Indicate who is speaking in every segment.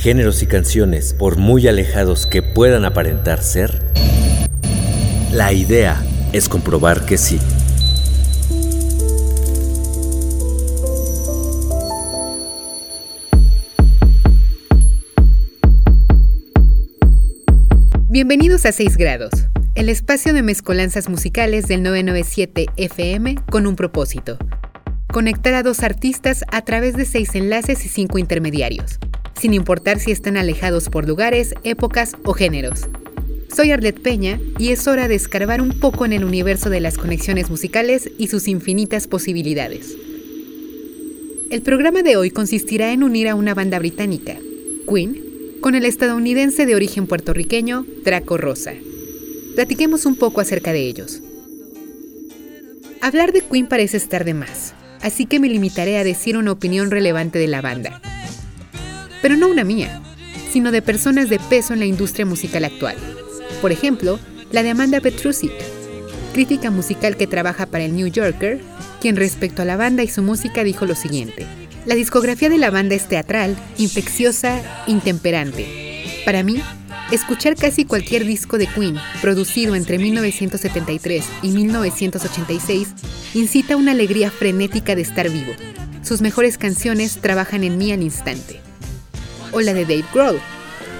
Speaker 1: géneros y canciones por muy alejados que puedan aparentar ser? La idea es comprobar que sí.
Speaker 2: Bienvenidos a 6 grados, el espacio de mezcolanzas musicales del 997 FM con un propósito. Conectar a dos artistas a través de seis enlaces y cinco intermediarios, sin importar si están alejados por lugares, épocas o géneros. Soy Arlet Peña y es hora de escarbar un poco en el universo de las conexiones musicales y sus infinitas posibilidades. El programa de hoy consistirá en unir a una banda británica, Queen, con el estadounidense de origen puertorriqueño Draco Rosa. Platiquemos un poco acerca de ellos. Hablar de Queen parece estar de más, así que me limitaré a decir una opinión relevante de la banda. Pero no una mía, sino de personas de peso en la industria musical actual. Por ejemplo, la de Amanda Petrusic, crítica musical que trabaja para el New Yorker, quien respecto a la banda y su música dijo lo siguiente. La discografía de la banda es teatral, infecciosa, intemperante. Para mí, escuchar casi cualquier disco de Queen, producido entre 1973 y 1986, incita una alegría frenética de estar vivo. Sus mejores canciones trabajan en mí al instante. O la de Dave Grohl,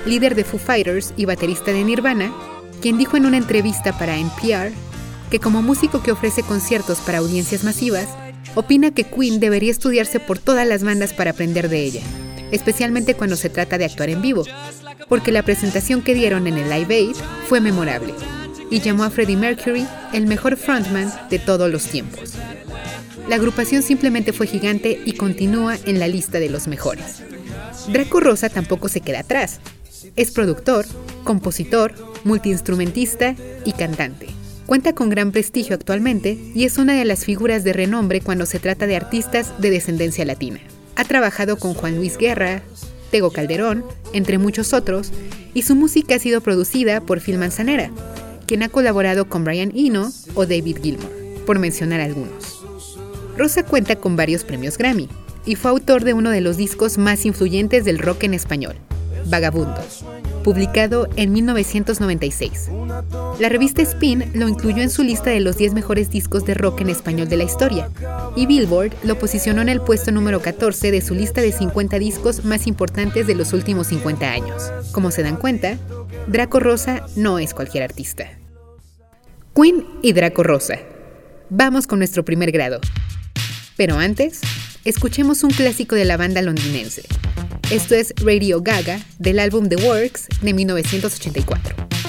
Speaker 2: líder de Foo Fighters y baterista de Nirvana, quien dijo en una entrevista para NPR que como músico que ofrece conciertos para audiencias masivas, opina que Queen debería estudiarse por todas las bandas para aprender de ella, especialmente cuando se trata de actuar en vivo, porque la presentación que dieron en el Live Aid fue memorable y llamó a Freddie Mercury el mejor frontman de todos los tiempos. La agrupación simplemente fue gigante y continúa en la lista de los mejores. Draco Rosa tampoco se queda atrás. Es productor, compositor, multiinstrumentista y cantante. Cuenta con gran prestigio actualmente y es una de las figuras de renombre cuando se trata de artistas de descendencia latina. Ha trabajado con Juan Luis Guerra, Tego Calderón, entre muchos otros, y su música ha sido producida por Phil Manzanera, quien ha colaborado con Brian Eno o David Gilmour, por mencionar algunos. Rosa cuenta con varios premios Grammy y fue autor de uno de los discos más influyentes del rock en español, Vagabundos publicado en 1996. La revista Spin lo incluyó en su lista de los 10 mejores discos de rock en español de la historia, y Billboard lo posicionó en el puesto número 14 de su lista de 50 discos más importantes de los últimos 50 años. Como se dan cuenta, Draco Rosa no es cualquier artista. Queen y Draco Rosa. Vamos con nuestro primer grado. Pero antes, escuchemos un clásico de la banda londinense, esto es Radio Gaga del álbum The Works de 1984.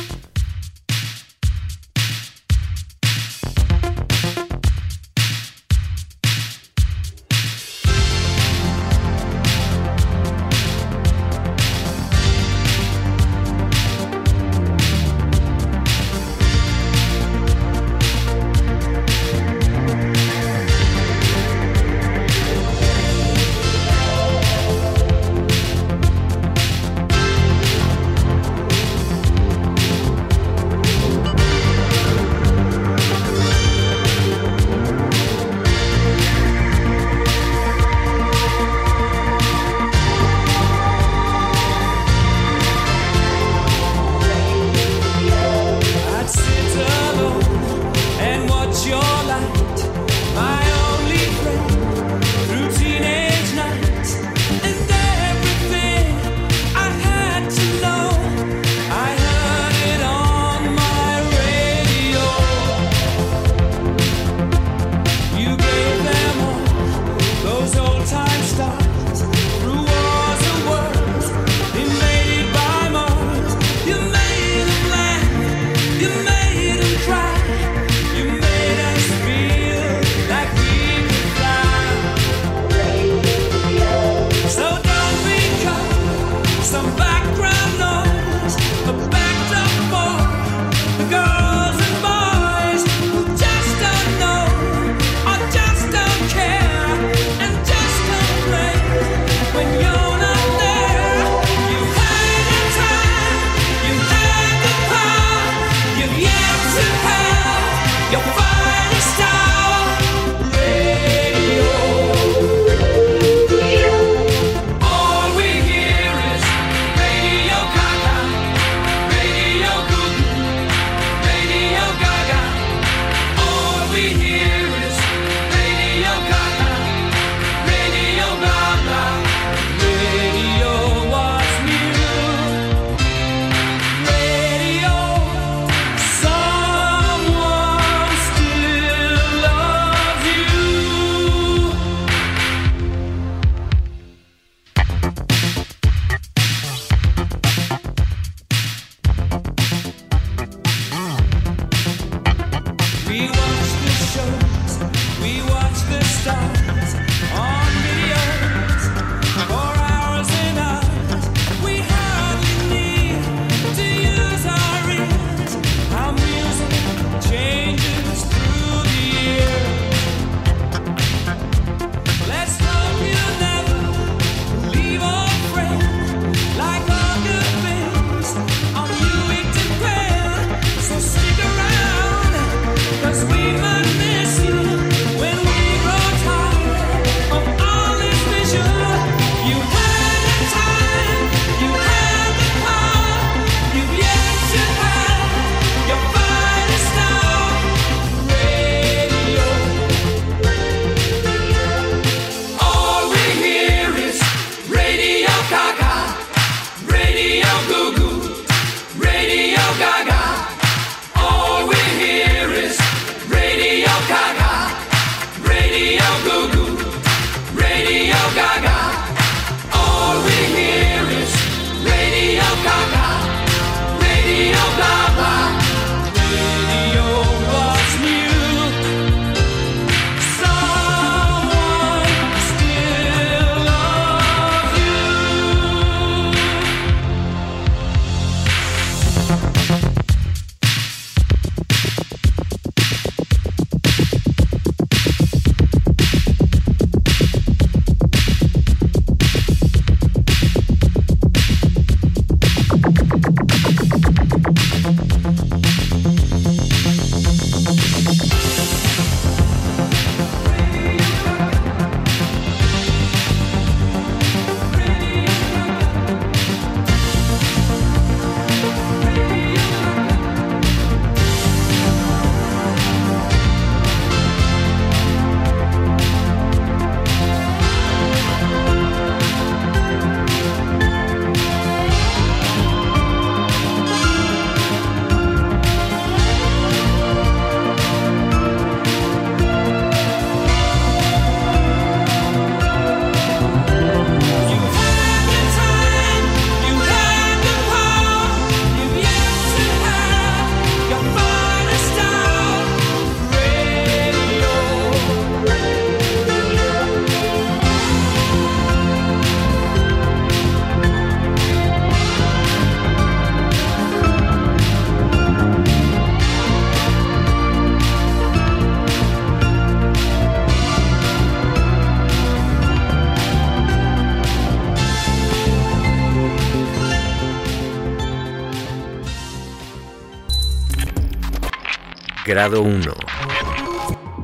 Speaker 1: Grado 1.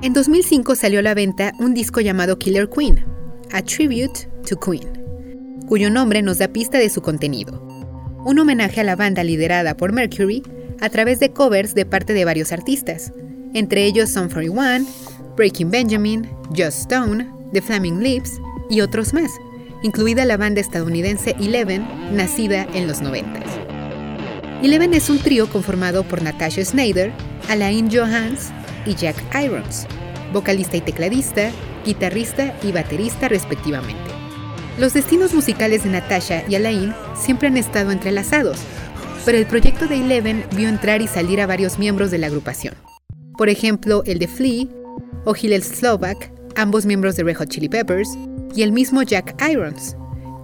Speaker 2: En 2005 salió a la venta un disco llamado Killer Queen, A Tribute to Queen, cuyo nombre nos da pista de su contenido. Un homenaje a la banda liderada por Mercury a través de covers de parte de varios artistas, entre ellos Son 41, Breaking Benjamin, Just Stone, The Flaming Lips y otros más, incluida la banda estadounidense Eleven, nacida en los 90. Eleven es un trío conformado por Natasha Snyder, Alain Johans y Jack Irons, vocalista y tecladista, guitarrista y baterista respectivamente. Los destinos musicales de Natasha y Alain siempre han estado entrelazados, pero el proyecto de Eleven vio entrar y salir a varios miembros de la agrupación. Por ejemplo, el de Flea o Hillel Slovak, ambos miembros de Red Hot Chili Peppers, y el mismo Jack Irons,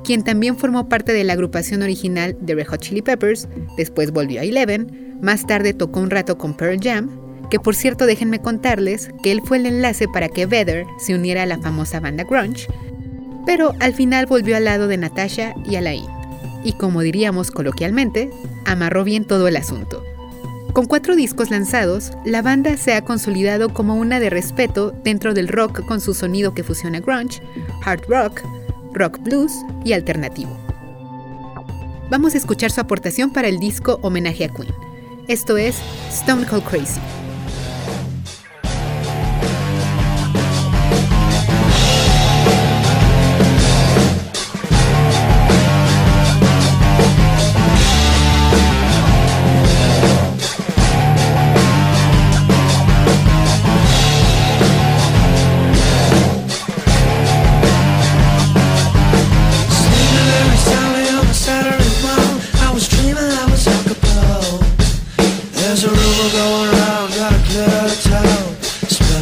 Speaker 2: quien también formó parte de la agrupación original de Red Hot Chili Peppers, después volvió a Eleven, más tarde tocó un rato con Pearl Jam, que por cierto déjenme contarles que él fue el enlace para que Vedder se uniera a la famosa banda grunge, pero al final volvió al lado de Natasha y Alain, y como diríamos coloquialmente, amarró bien todo el asunto. Con cuatro discos lanzados, la banda se ha consolidado como una de respeto dentro del rock con su sonido que fusiona grunge, hard rock, rock blues y alternativo. Vamos a escuchar su aportación para el disco Homenaje a Queen. Esto es Stone Cold Crazy.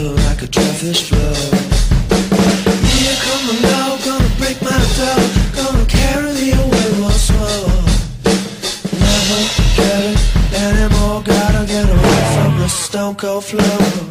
Speaker 3: shallow like a driftfish flow. Here come the go, gonna break my dough. Gonna carry me away once more Never get it anymore Gotta get away from
Speaker 1: the stone
Speaker 2: cold flow.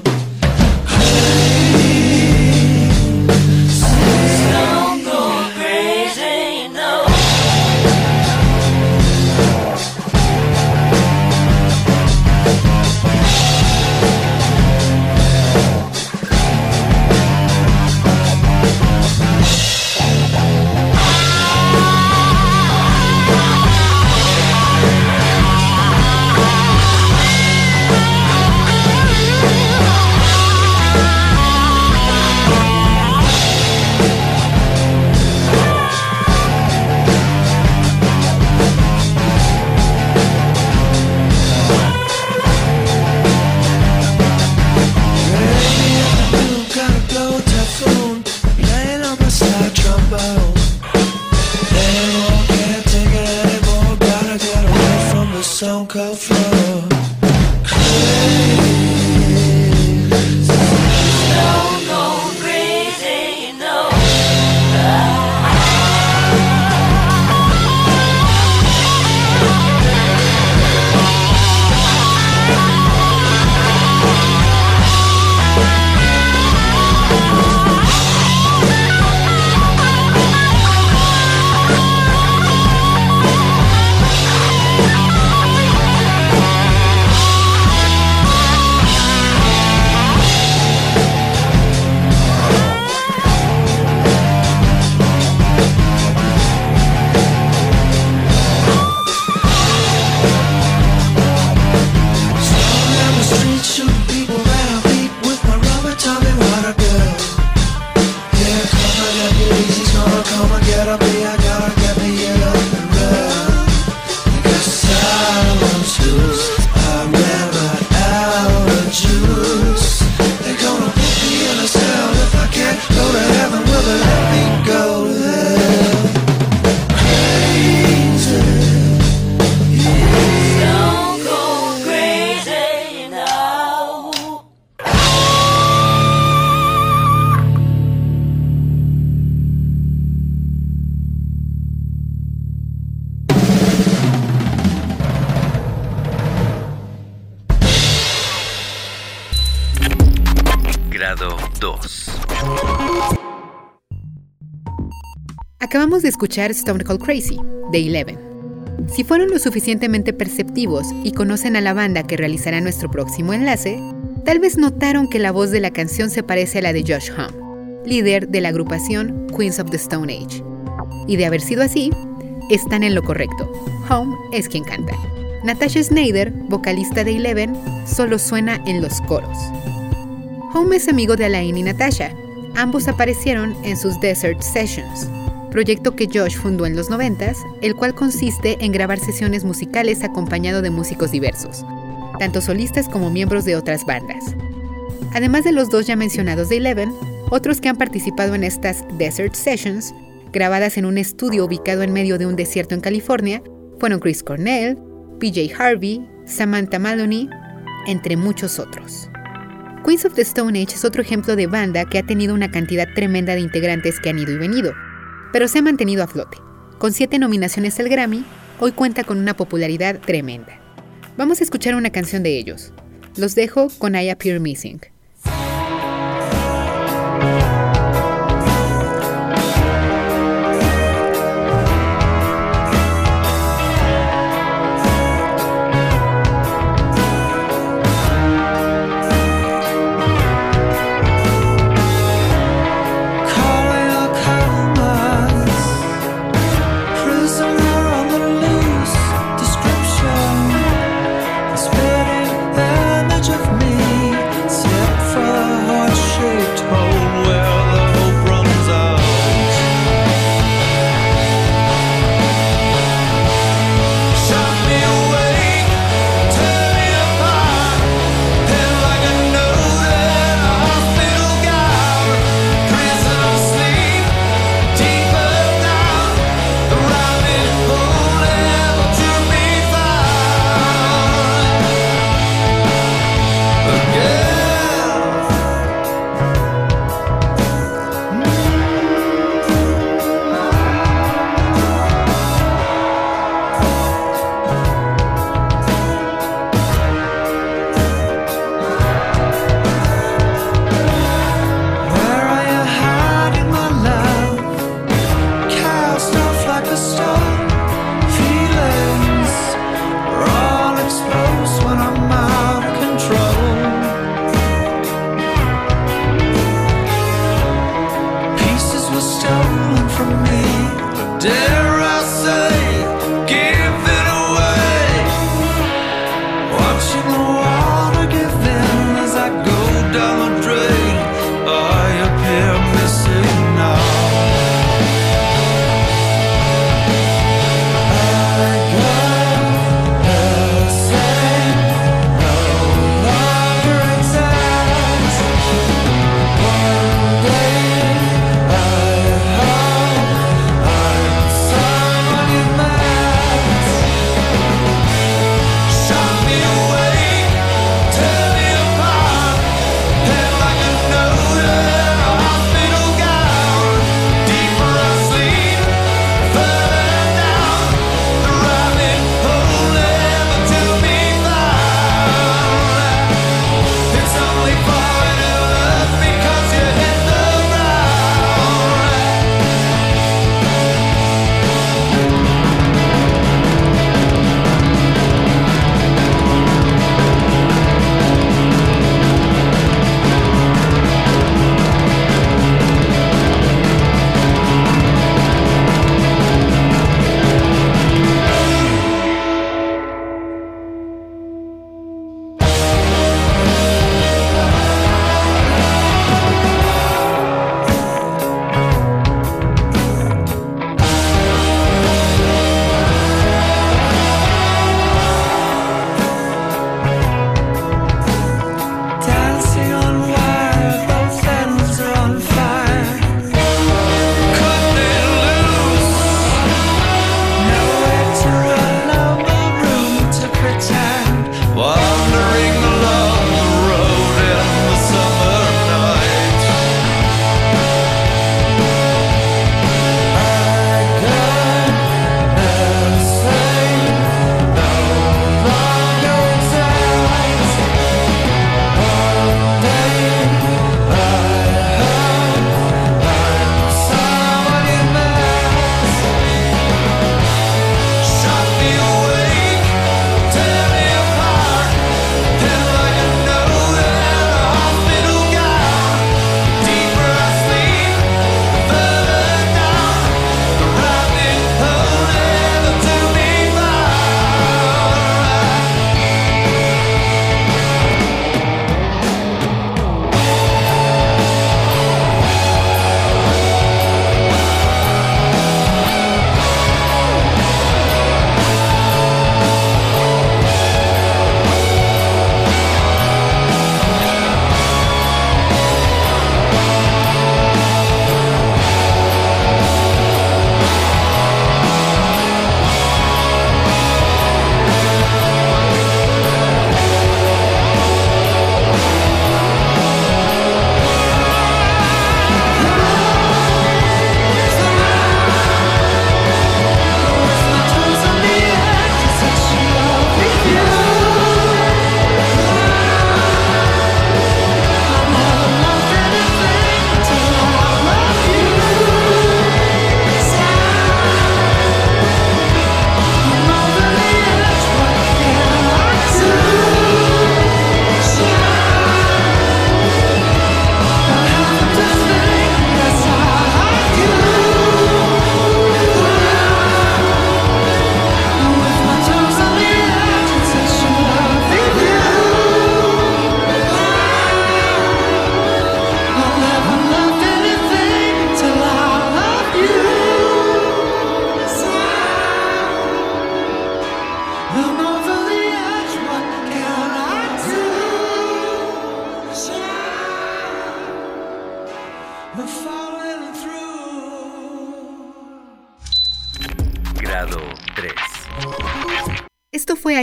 Speaker 2: Escuchar Stone Cold Crazy, de Eleven. Si fueron lo suficientemente perceptivos y conocen a la banda que realizará nuestro próximo enlace, tal vez notaron que la voz de la canción se parece a la de Josh Homme, líder de la agrupación Queens of the Stone Age. Y de haber sido así, están en lo correcto. Home es quien canta. Natasha Snyder, vocalista de Eleven, solo suena en los coros. Home es amigo de Alain y Natasha. Ambos aparecieron en sus Desert Sessions, proyecto que Josh fundó en los 90, el cual consiste en grabar sesiones musicales acompañado de músicos diversos, tanto solistas como miembros de otras bandas. Además de los dos ya mencionados de Eleven, otros que han participado en estas Desert Sessions, grabadas en un estudio ubicado en medio de un desierto en California, fueron Chris Cornell, PJ Harvey, Samantha Maloney, entre muchos otros. Queens of the Stone Age es otro ejemplo de banda que ha tenido una cantidad tremenda de integrantes que han ido y venido, pero se ha mantenido a flote. Con siete nominaciones al Grammy, hoy cuenta con una popularidad tremenda. Vamos a escuchar una canción de ellos. Los dejo con I Appear Missing.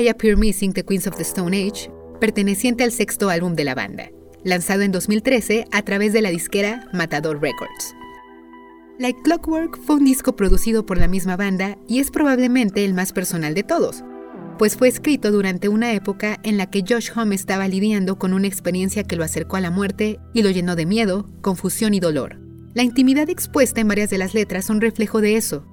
Speaker 2: I Appear Missing The Queens of the Stone Age, perteneciente al sexto álbum de la banda, lanzado en 2013 a través de la disquera Matador Records. Like Clockwork fue un disco producido por la misma banda y es probablemente el más personal de todos, pues fue escrito durante una época en la que Josh Homme estaba lidiando con una experiencia que lo acercó a la muerte y lo llenó de miedo, confusión y dolor. La intimidad expuesta en varias de las letras son reflejo de eso,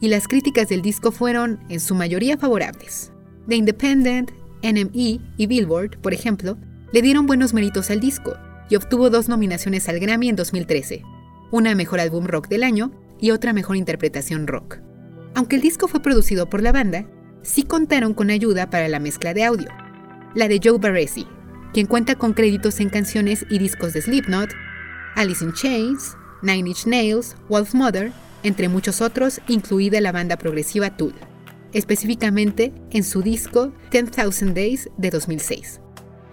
Speaker 2: y las críticas del disco fueron, en su mayoría, favorables. The Independent, NME y Billboard, por ejemplo, le dieron buenos méritos al disco y obtuvo dos nominaciones al Grammy en 2013, una mejor álbum rock del año y otra mejor interpretación rock. Aunque el disco fue producido por la banda, sí contaron con ayuda para la mezcla de audio, la de Joe Barresi, quien cuenta con créditos en canciones y discos de Slipknot, Alice in Chains, Nine Inch Nails, Wolf Mother, entre muchos otros, incluida la banda progresiva Tool, específicamente en su disco 10,000 Days de 2006.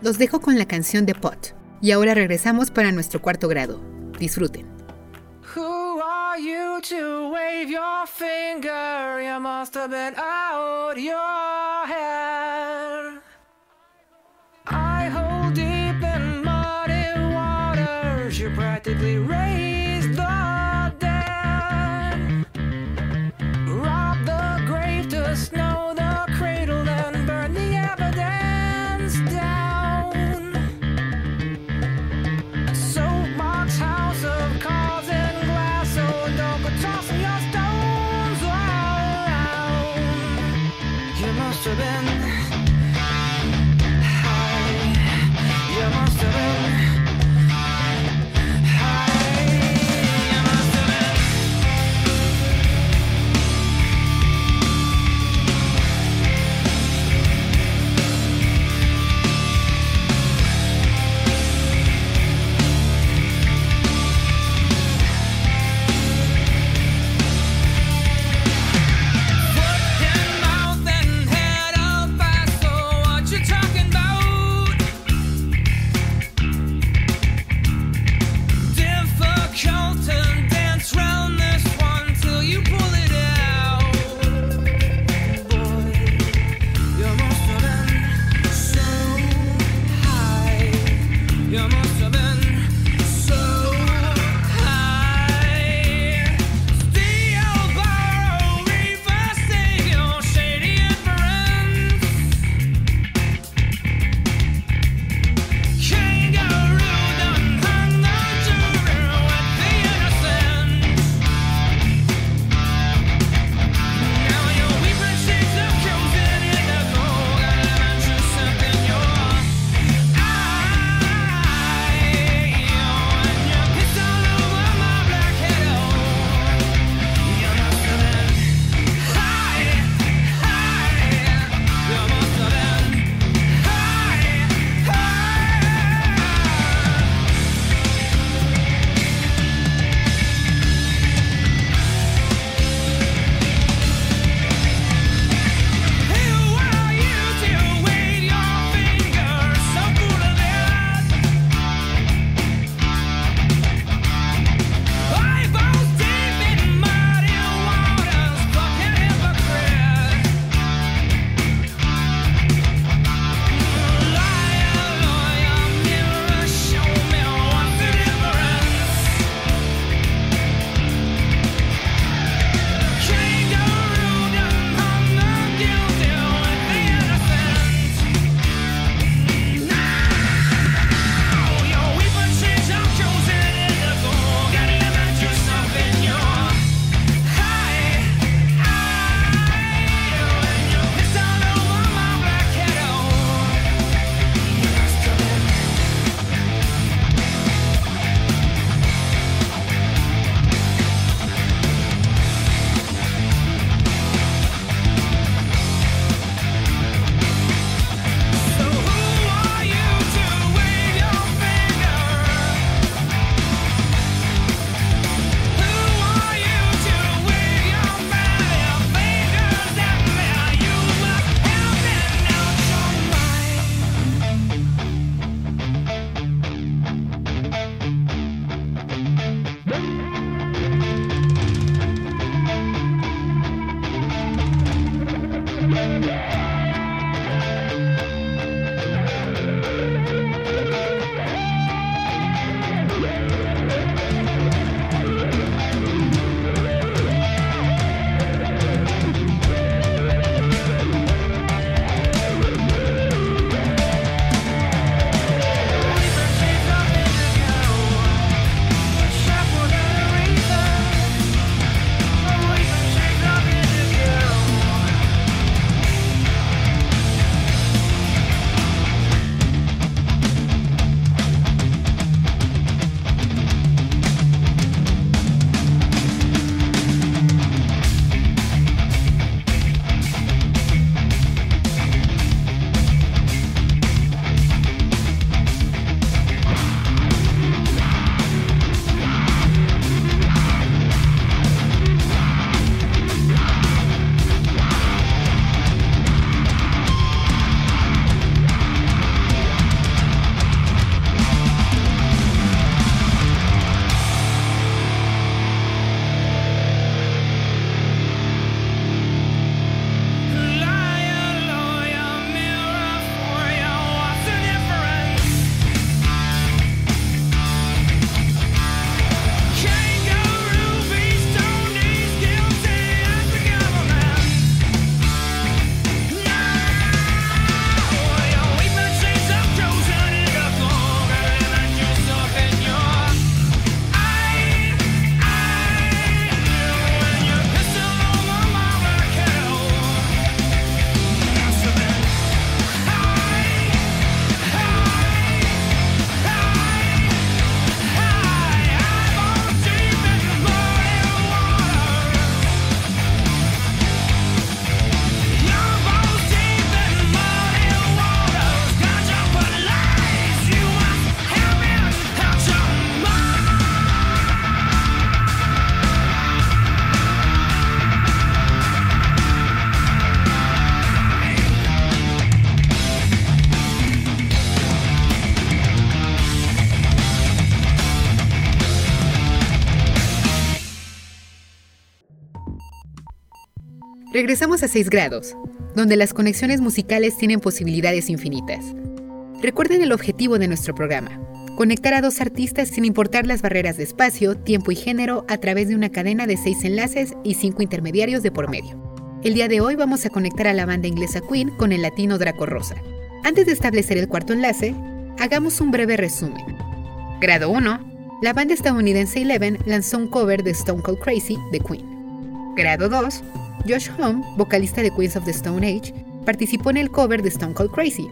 Speaker 2: Los dejo con la canción de Pot, y ahora regresamos para nuestro cuarto grado. Disfruten.
Speaker 4: Who are you to wave your finger? You must have been out your head. I hold deep in muddy waters. You practically raised
Speaker 2: Regresamos a 6 grados, donde las conexiones musicales tienen posibilidades infinitas. Recuerden el objetivo de nuestro programa, conectar a dos artistas sin importar las barreras de espacio, tiempo y género a través de una cadena de 6 enlaces y 5 intermediarios de por medio. El día de hoy vamos a conectar a la banda inglesa Queen con el latino Draco Rosa. Antes de establecer el cuarto enlace, hagamos un breve resumen. Grado 1. La banda estadounidense Eleven lanzó un cover de Stone Cold Crazy de Queen. Grado 2. Josh Homme, vocalista de Queens of the Stone Age, participó en el cover de Stone Cold Crazy.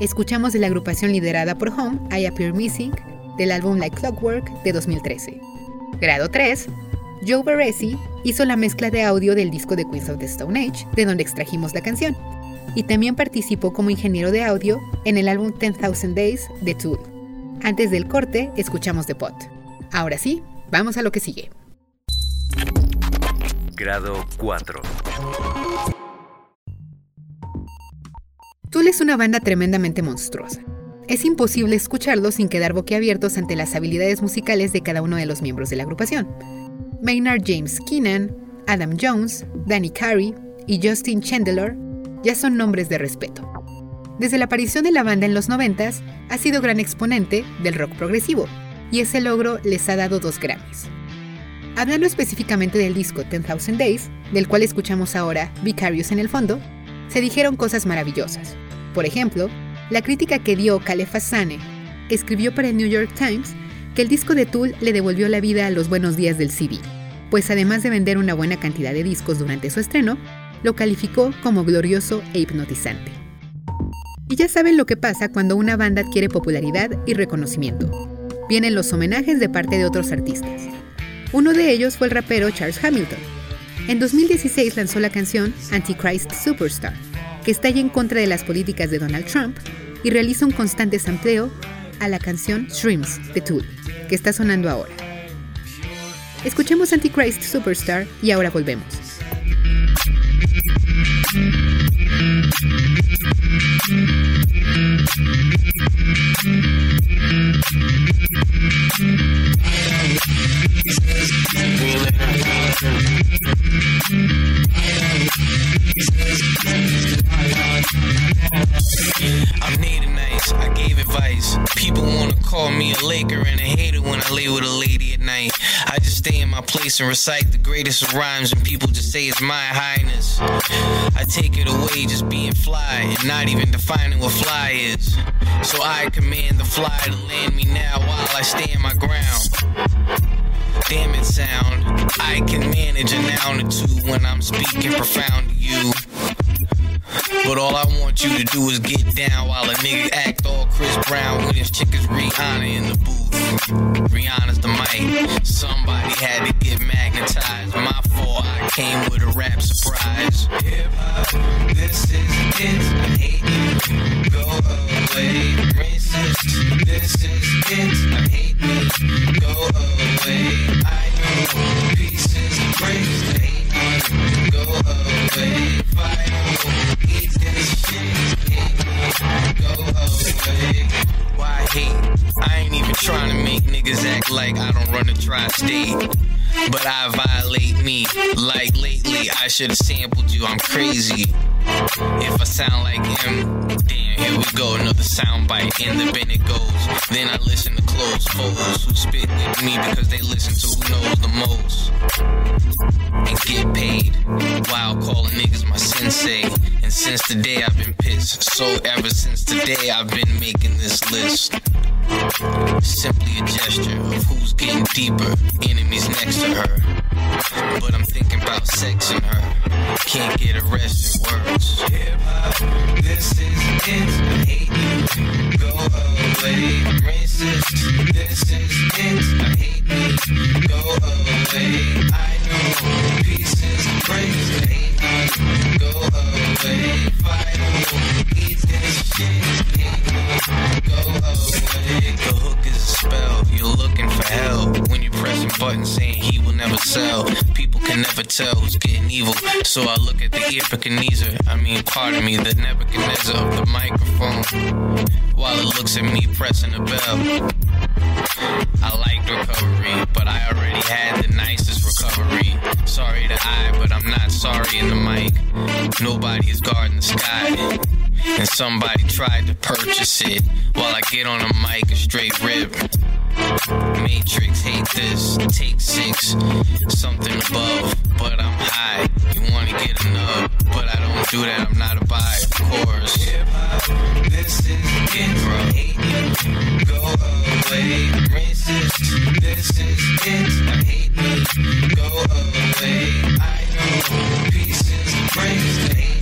Speaker 2: Escuchamos de la agrupación liderada por Home, I Appear Missing, del álbum Like Clockwork de 2013. Grado 3. Joe Barresi hizo la mezcla de audio del disco de Queens of the Stone Age, de donde extrajimos la canción, y también participó como ingeniero de audio en el álbum 10,000 Days de Tool. Antes del corte, escuchamos The Pot. Ahora sí, vamos a lo que sigue.
Speaker 1: Grado 4.
Speaker 2: Tool es una banda tremendamente monstruosa. Es imposible escucharlo sin quedar boquiabiertos ante las habilidades musicales de cada uno de los miembros de la agrupación. Maynard James Keenan, Adam Jones, Danny Carey y Justin Chandler ya son nombres de respeto. Desde la aparición de la banda en los 90 ha sido gran exponente del rock progresivo, y ese logro les ha dado dos Grammys. Hablando específicamente del disco 10,000 Days, del cual escuchamos ahora Vicarious en el fondo, se dijeron cosas maravillosas. Por ejemplo, la crítica que dio Caleb Fassane escribió para el New York Times que el disco de Tool le devolvió la vida a los buenos días del CD, pues además de vender una buena cantidad de discos durante su estreno, lo calificó como glorioso e hipnotizante. Y ya saben lo que pasa cuando una banda adquiere popularidad y reconocimiento. Vienen los homenajes de parte de otros artistas. Uno de ellos fue el rapero Charles Hamilton. En 2016 lanzó la canción Antichrist Superstar, que está en contra de las políticas de Donald Trump y realiza un constante sampleo a la canción Shrimps de Tool, que está sonando ahora. Escuchemos Antichrist Superstar y ahora volvemos.
Speaker 5: I'm needing nice, I gave advice. People wanna call me a Laker and a hater when I lay with a lady at night. I just stay in my place and recite the greatest rhymes, and people just say it's my highness. I take it away just being fly and not even defining what fly is. So I command the fly to land me now while I stand my ground. Damn it, sound. I can manage a noun or two when I'm speaking profound to you. But all I want you to do is get down while a nigga act all Chris Brown when his chick is Rihanna in the booth. Rihanna's the mic. Somebody had to get magnetized. My fault, I came with a rap surprise. Hip away. Racist, this is it. I hate me. Go away. I know pieces breaks. I hate me. Go away. Final. Eat this shit. Hate me. Go away. Why hate? I ain't even trying to make niggas act like I don't run a tri-state. But I violate me. Like lately, I should've sampled you. I'm crazy. If I sound like him, damn, here we go, another soundbite. In the bin it goes. Then I listen to close foes who spit with me because they listen to who knows the most. And get paid while calling niggas my sensei. And since the day I've been pissed, so ever since today I've been making this list. Simply a gesture of who's getting deeper, enemies next to her. But I'm thinking about sex and her. Can't get a rest in words. Hip hop, this is it. I hate you. Go away. I'm racist. This is it. I hate me. Go away. I know pieces breaks. I hate me. Go away. Final. Eat this shit. Go away. The hook is a spell. You're looking for hell when you're pressing buttons saying he will never sell. People can never tell who's getting evil. So I look at the Epicanezer, I mean, pardon me, the Nebuchadnezzar of the microphone. While it looks at me pressing a bell. I liked recovery, but I already had the nicest recovery. Sorry to I, but I'm not sorry in the mic. Nobody is guarding the sky. And somebody tried to purchase it while I get on a mic a straight rip. Matrix, hate this, take six, something above, but I'm high. You wanna get enough, but I don't do that, I'm not a buy, of course. This is it, bro. Hate you, go away. Racist, this is it. I hate me, go away. I know pieces, breaks, I hate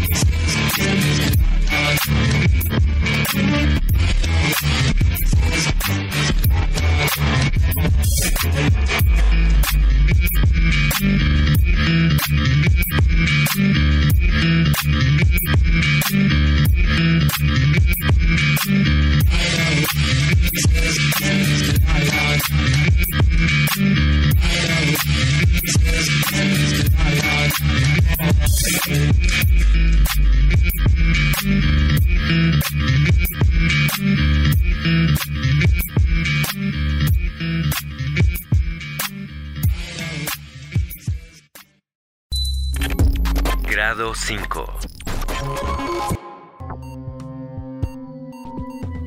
Speaker 1: Grado 5.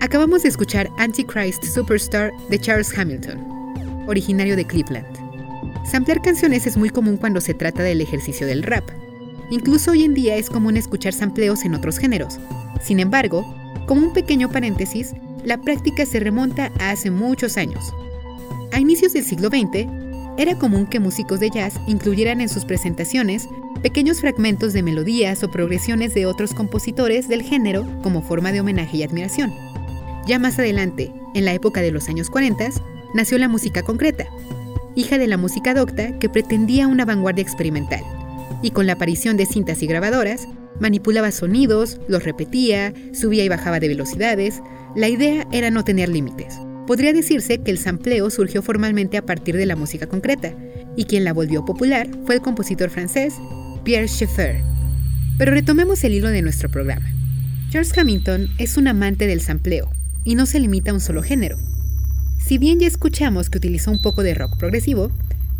Speaker 2: Acabamos de escuchar Antichrist Superstar de Charles Hamilton, originario de Cleveland. Samplear canciones es muy común cuando se trata del ejercicio del rap. Incluso hoy en día es común escuchar sampleos en otros géneros. Sin embargo, como un pequeño paréntesis, la práctica se remonta a hace muchos años. A inicios del siglo XX, era común que músicos de jazz incluyeran en sus presentaciones pequeños fragmentos de melodías o progresiones de otros compositores del género como forma de homenaje y admiración. Ya más adelante, en la época de los años 40, nació la música concreta, hija de la música docta que pretendía una vanguardia experimental, y con la aparición de cintas y grabadoras, manipulaba sonidos, los repetía, subía y bajaba de velocidades, la idea era no tener límites. Podría decirse que el sampleo surgió formalmente a partir de la música concreta, y quien la volvió popular fue el compositor francés Pierre Schaeffer. Pero retomemos el hilo de nuestro programa. Charles Hamilton es un amante del sampleo, y no se limita a un solo género. Si bien ya escuchamos que utilizó un poco de rock progresivo,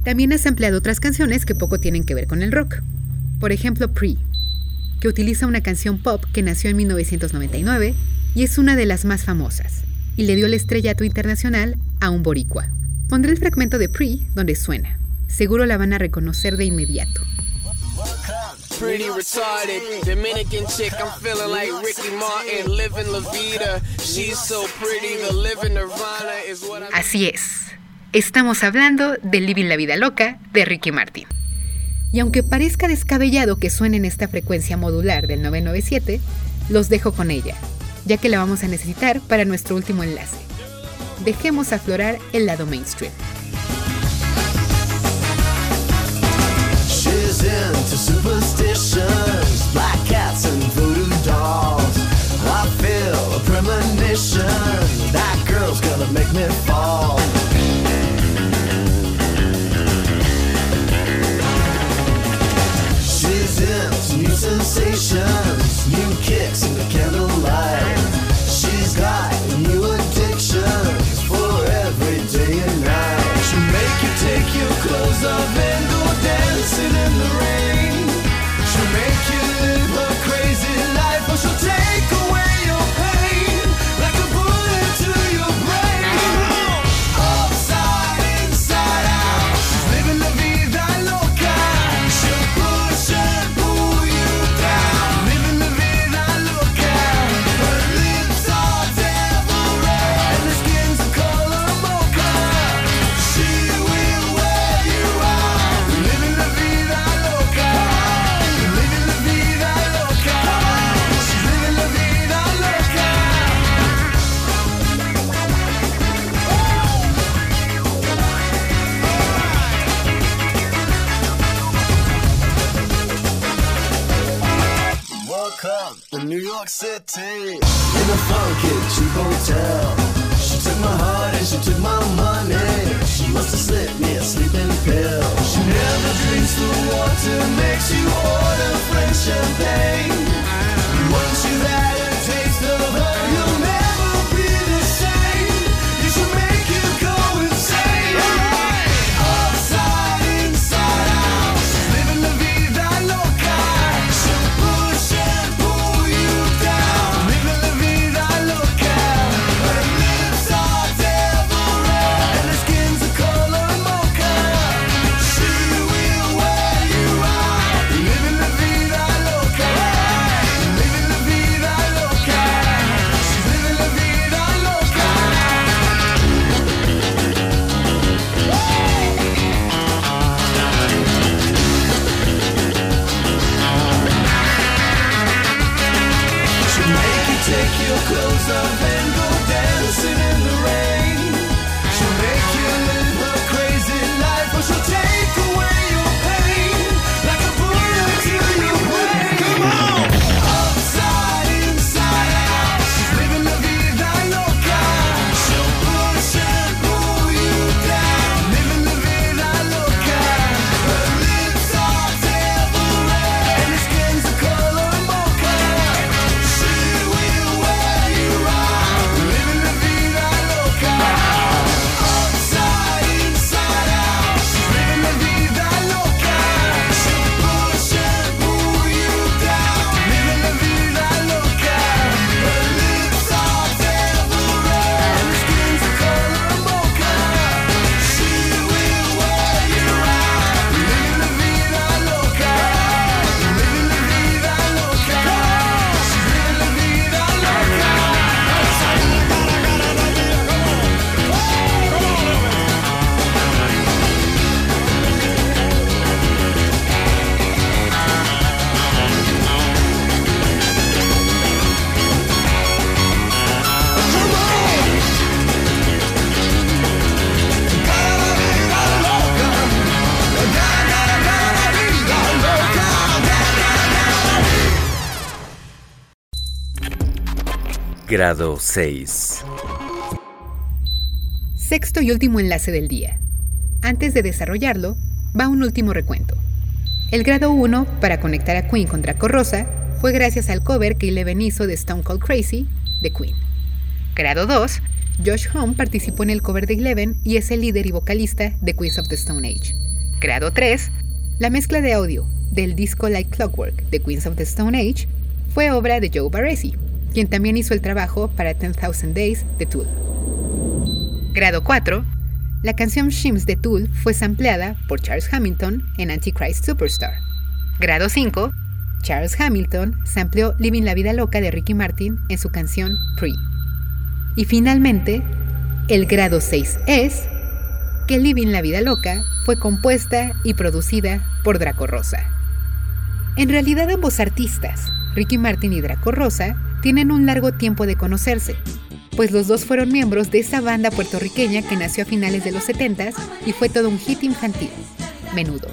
Speaker 2: también ha sampleado otras canciones que poco tienen que ver con el rock. Por ejemplo, Pre, que utiliza una canción pop que nació en 1999 y es una de las más famosas, y le dio el estrellato internacional a un boricua. Pondré el fragmento de Pre donde suena. Seguro la van a reconocer de inmediato.
Speaker 6: Pretty retarded, Dominican chick, I'm feeling like Ricky Martin, living La Vida. She's so pretty, the living Nirvana is what I'm.
Speaker 2: Así es. Estamos hablando de Living la Vida Loca de Ricky Martin. Y aunque parezca descabellado que suene en esta frecuencia modular del 997, los dejo con ella, ya que la vamos a necesitar para nuestro último enlace. Dejemos aflorar el lado mainstream.
Speaker 7: Sensations, new kicks in the candlelight. Got new addictions for every day and night. Make you take your clothes off and go dancing in the rain.
Speaker 1: Grado 6.
Speaker 2: Sexto y último enlace del día. Antes de desarrollarlo, va un último recuento. El grado 1, para conectar a Queen con Draco Rosa, fue gracias al cover que Eleven hizo de Stone Cold Crazy de Queen. Grado 2, Josh Home participó en el cover de Eleven y es el líder y vocalista de Queens of the Stone Age. Grado 3, la mezcla de audio del disco Like Clockwork de Queens of the Stone Age fue obra de Joe Barresi, quien también hizo el trabajo para 10,000 Days de Tool. Grado 4. La canción Shims de Tool fue sampleada por Charles Hamilton en Antichrist Superstar. Grado 5. Charles Hamilton sampleó Living la Vida Loca de Ricky Martin en su canción Pre. Y finalmente, el grado 6 es que Living la Vida Loca fue compuesta y producida por Draco Rosa. En realidad ambos artistas, Ricky Martin y Draco Rosa, tienen un largo tiempo de conocerse, pues los dos fueron miembros de esa banda puertorriqueña que nació a finales de los 70 y fue todo un hit infantil, Menudo.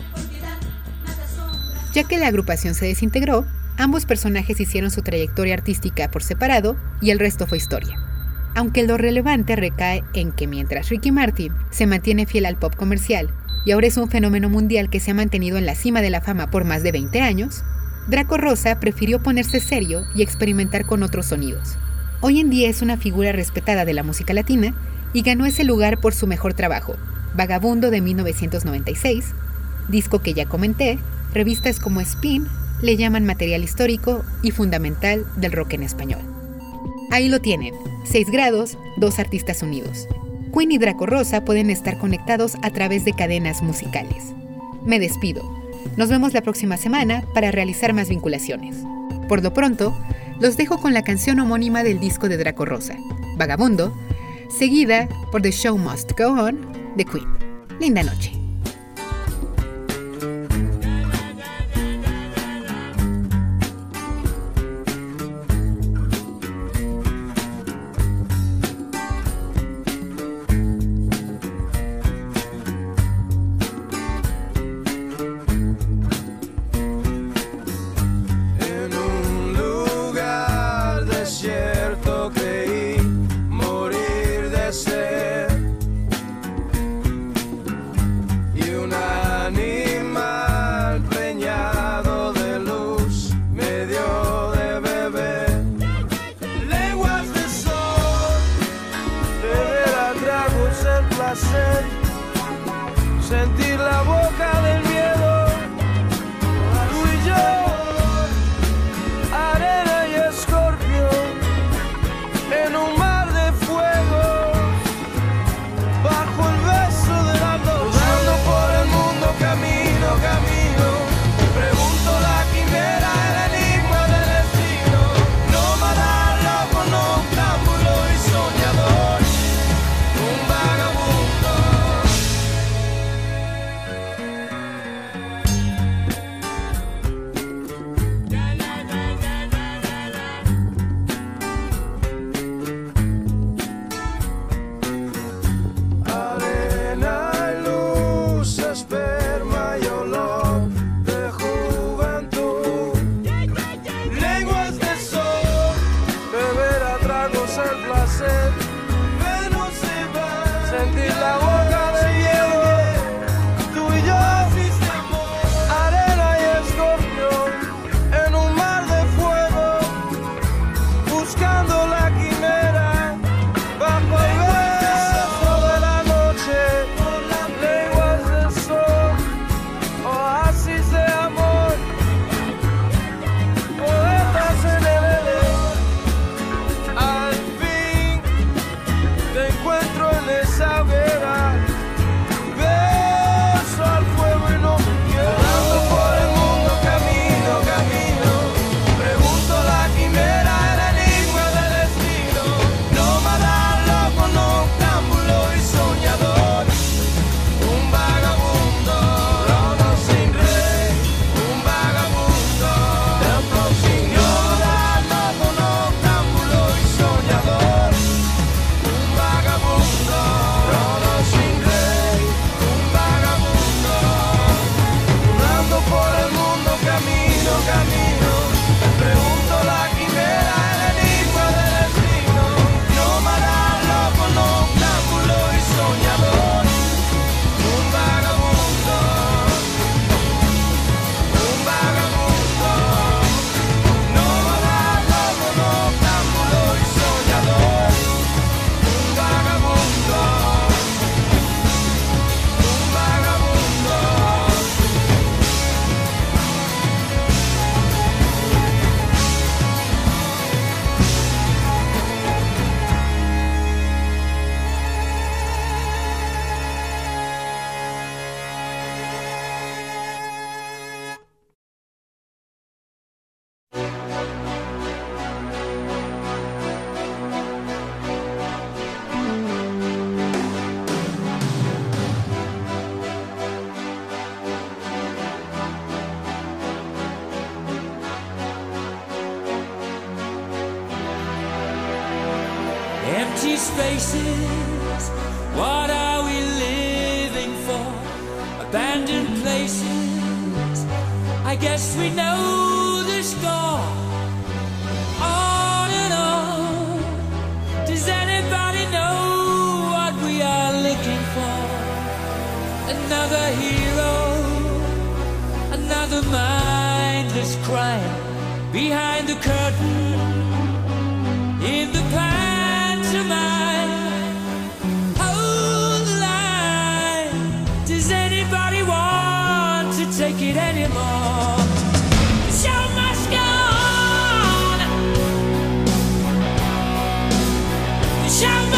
Speaker 2: Ya que la agrupación se desintegró, ambos personajes hicieron su trayectoria artística por separado y el resto fue historia. Aunque lo relevante recae en que mientras Ricky Martin se mantiene fiel al pop comercial y ahora es un fenómeno mundial que se ha mantenido en la cima de la fama por más de 20 años, Draco Rosa prefirió ponerse serio y experimentar con otros sonidos. Hoy en día es una figura respetada de la música latina y ganó ese lugar por su mejor trabajo, Vagabundo de 1996, disco que ya comenté, revistas como Spin le llaman material histórico y fundamental del rock en español. Ahí lo tienen, 6 grados, dos artistas unidos. Queen y Draco Rosa pueden estar conectados a través de cadenas musicales. Me despido. Nos vemos la próxima semana para realizar más vinculaciones. Por lo pronto, los dejo con la canción homónima del disco de Draco Rosa, Vagabundo, seguida por The Show Must Go On de Queen. Linda noche.
Speaker 8: The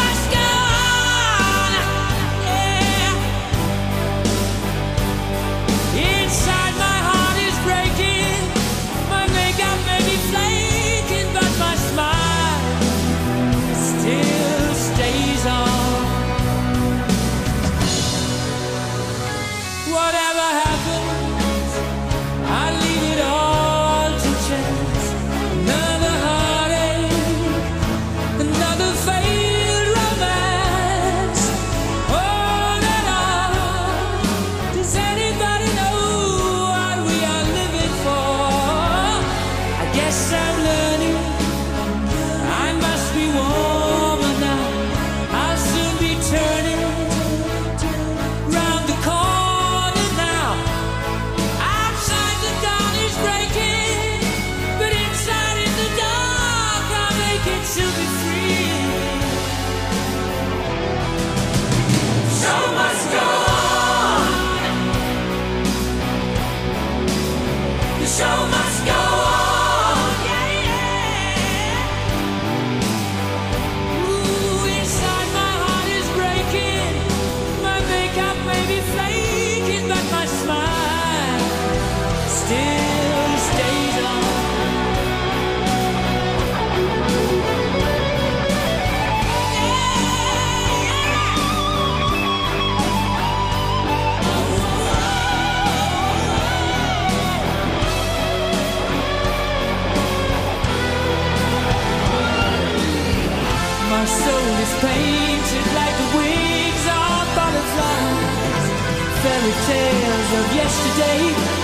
Speaker 8: of yesterday